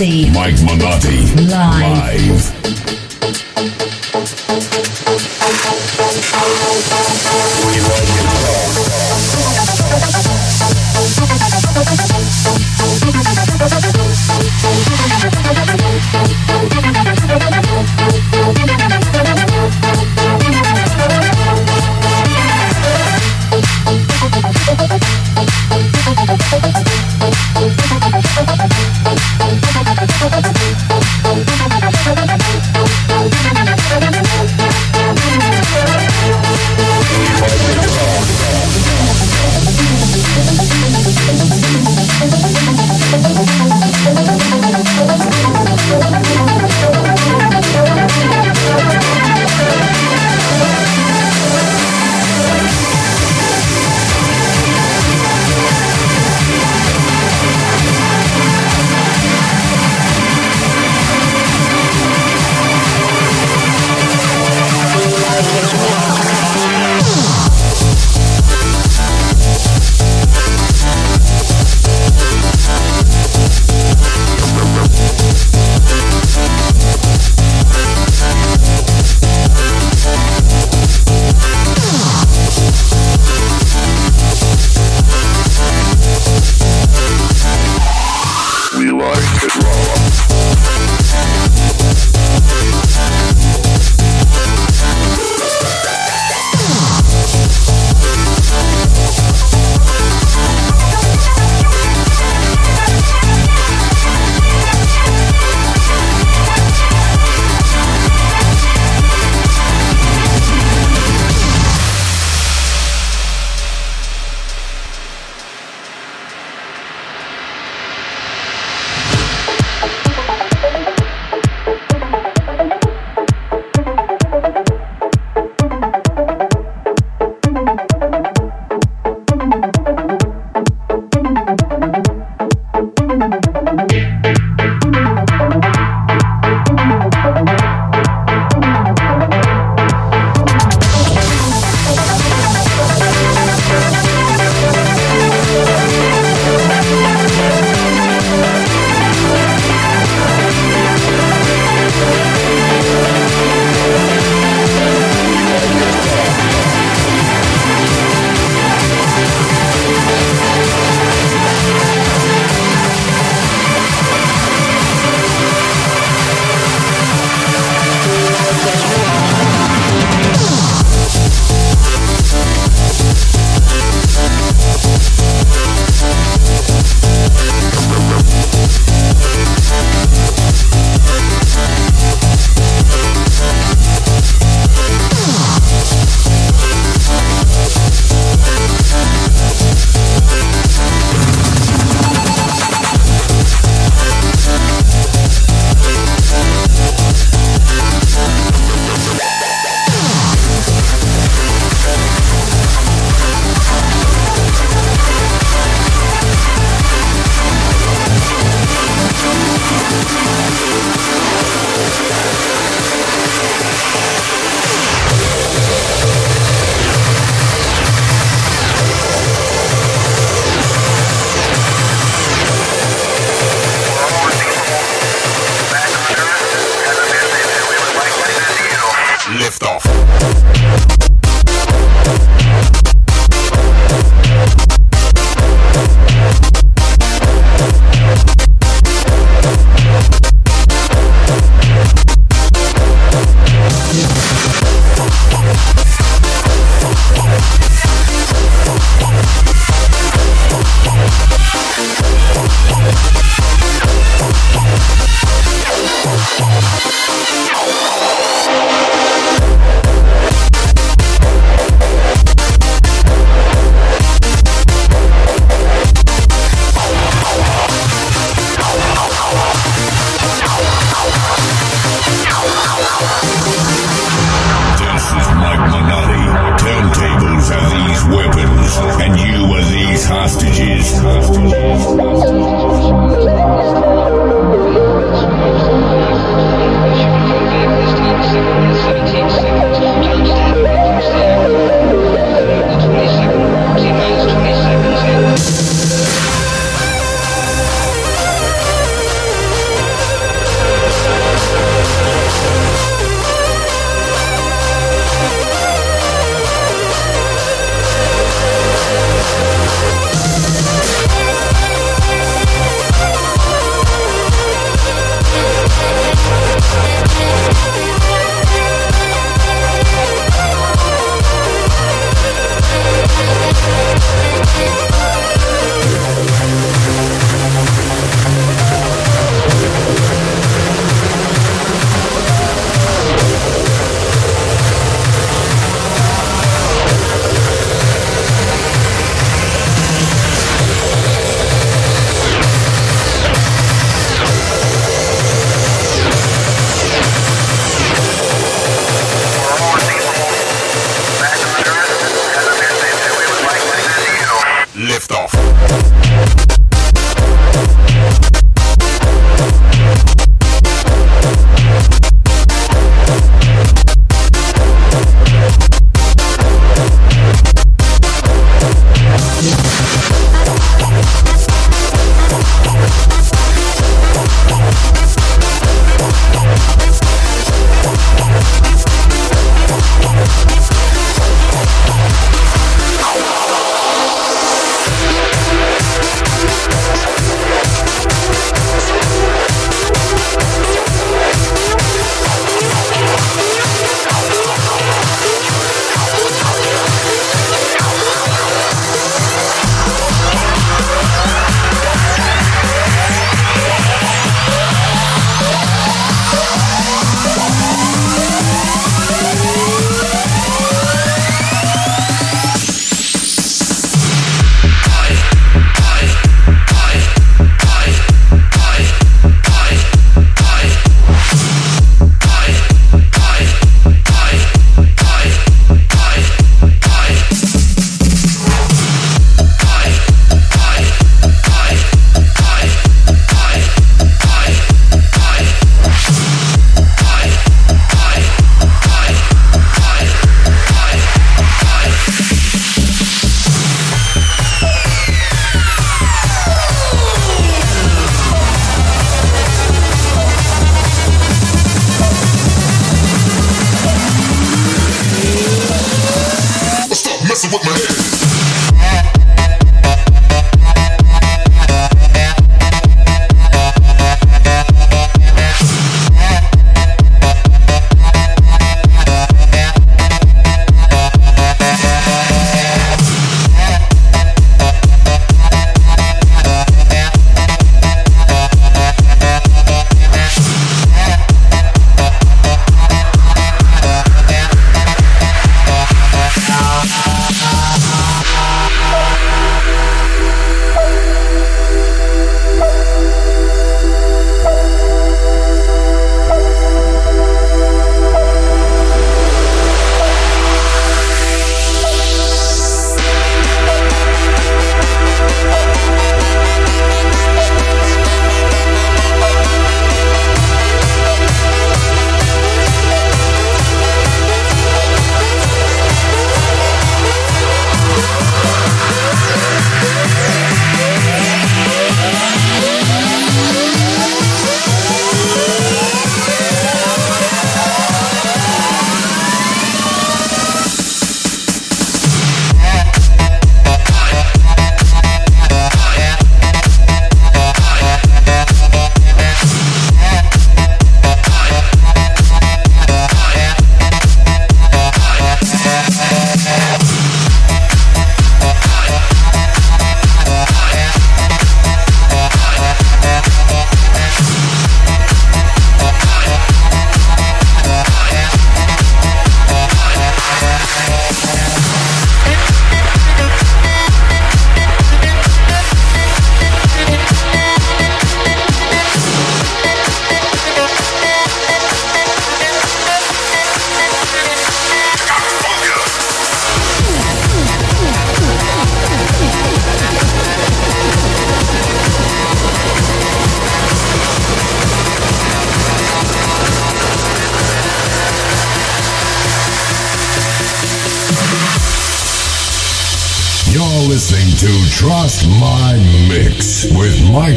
Mike Minotti. Live. Live.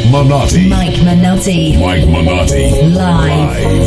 Mike Minotti. Mike Minotti. Mike Minotti. Live. Live.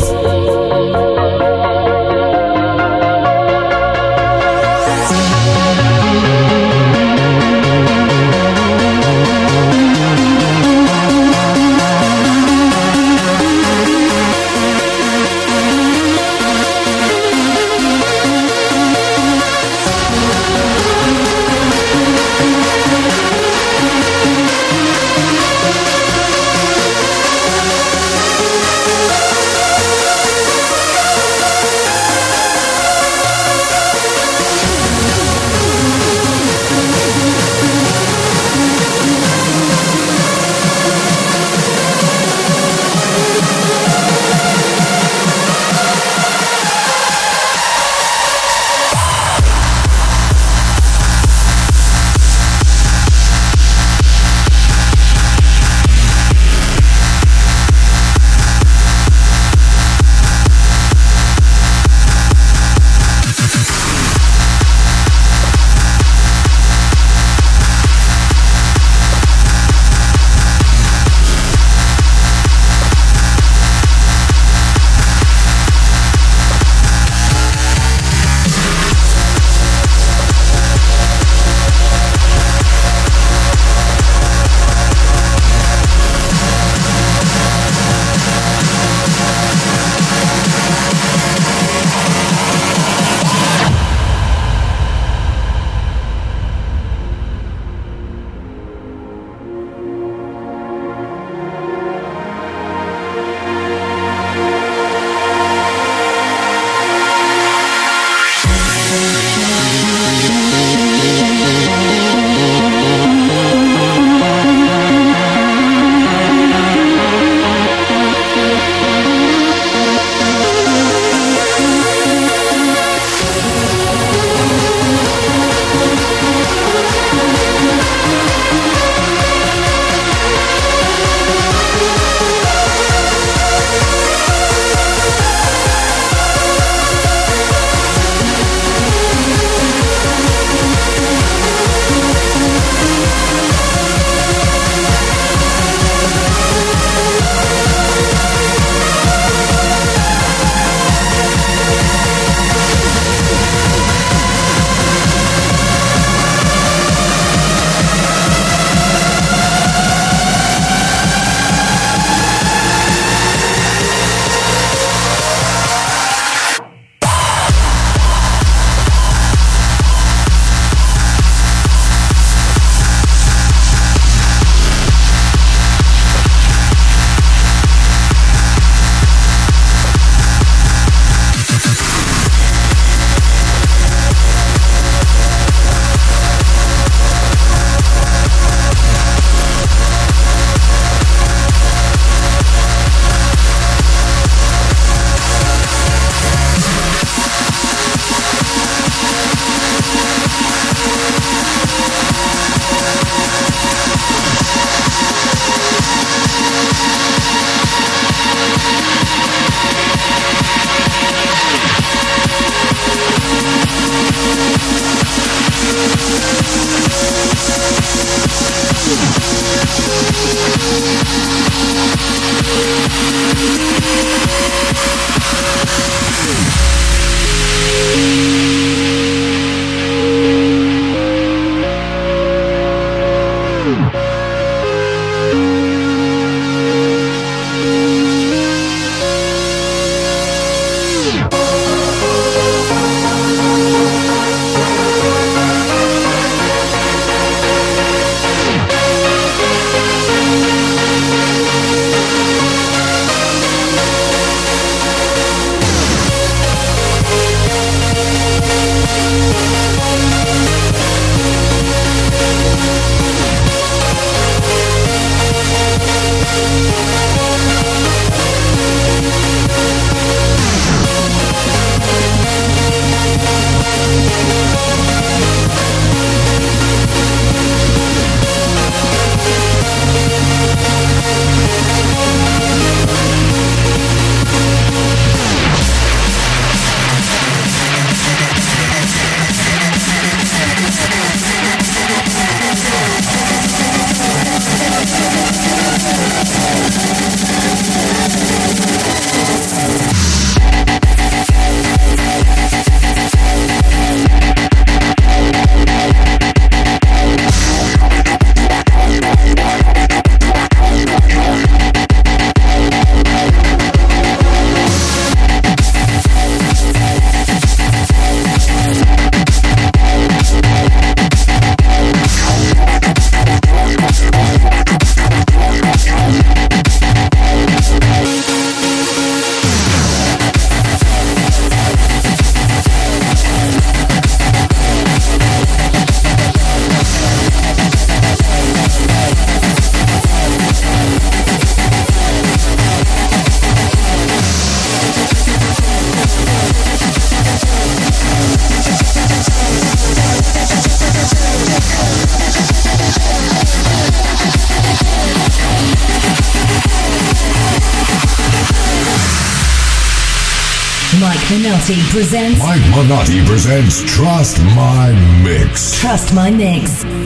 Presents. Mike Minotti presents Trust My Mix. Trust My Mix.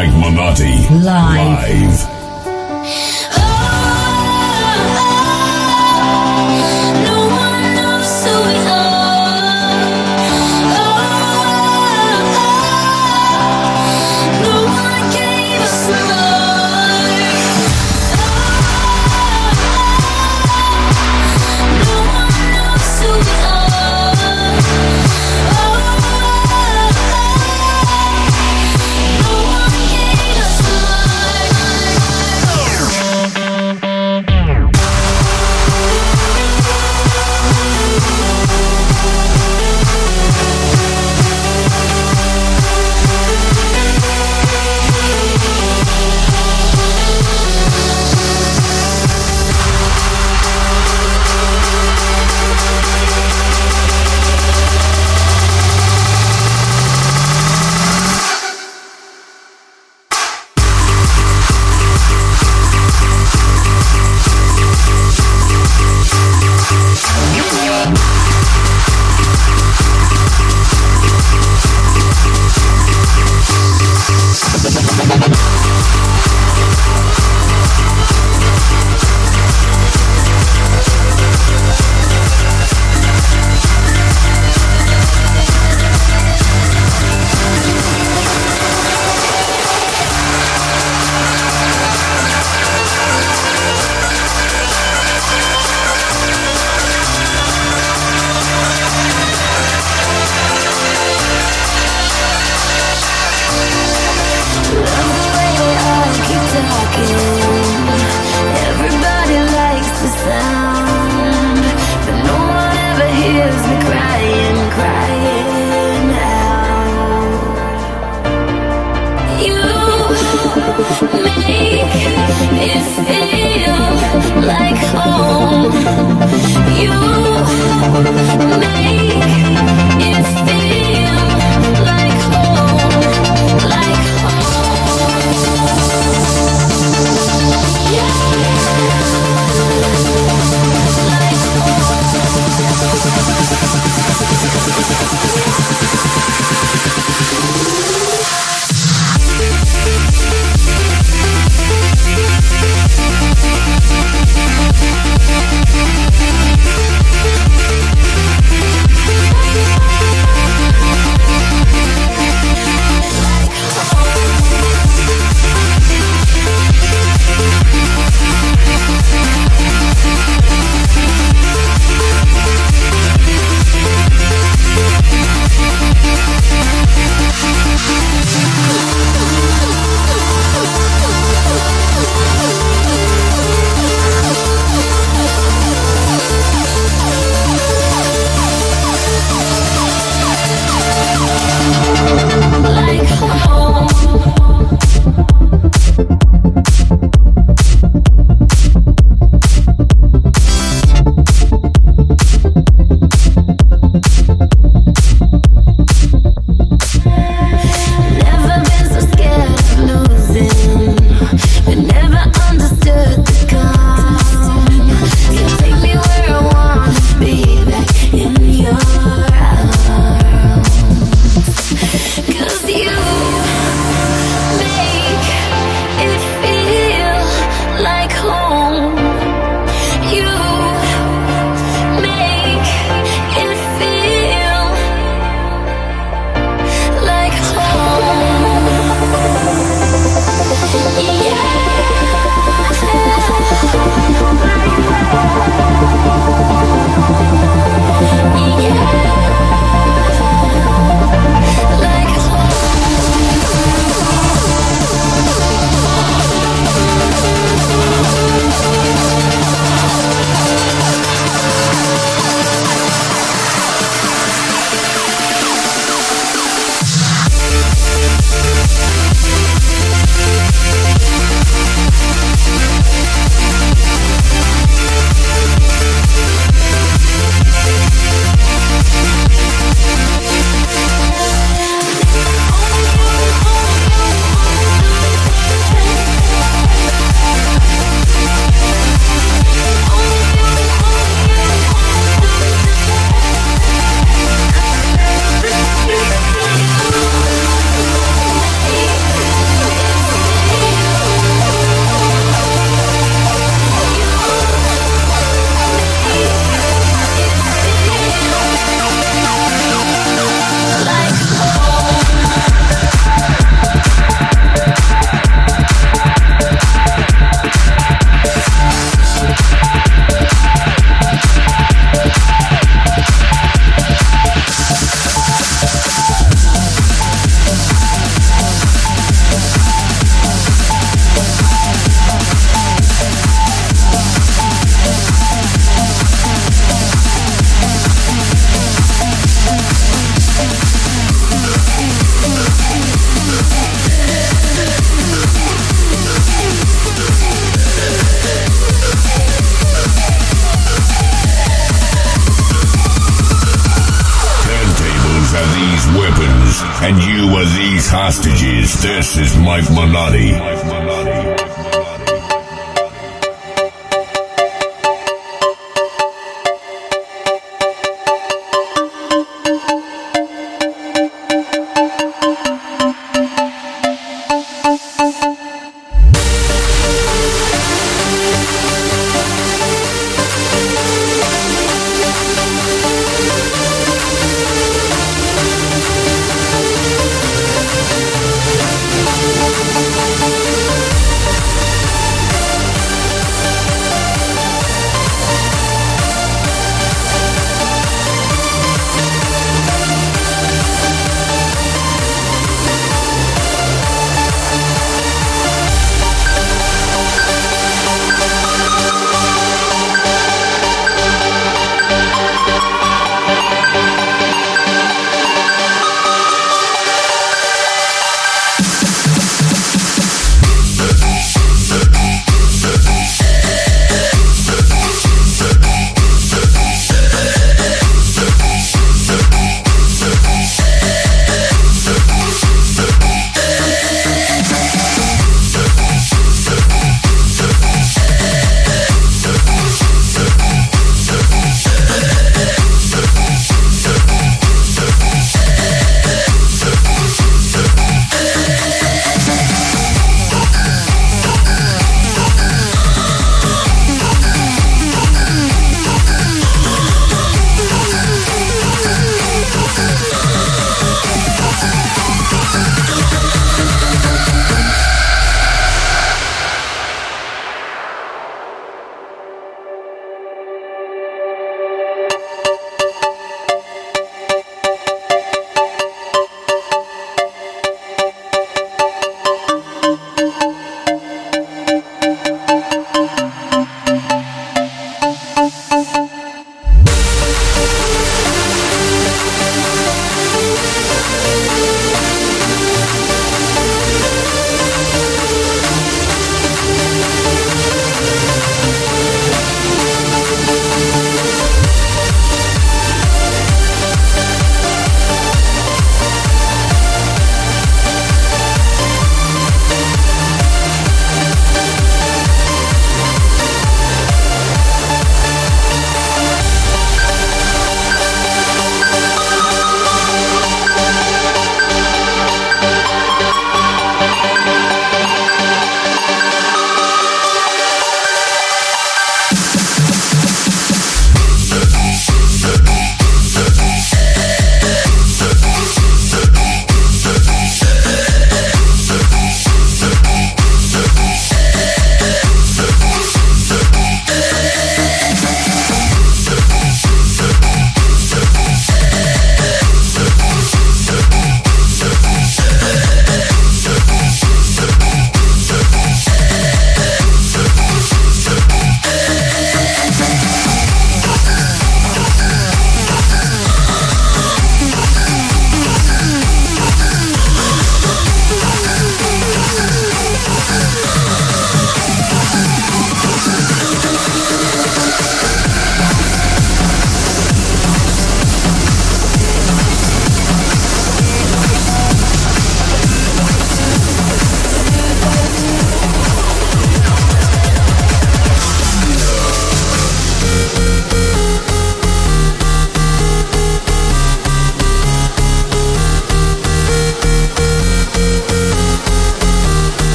Mike Minotti.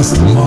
Presents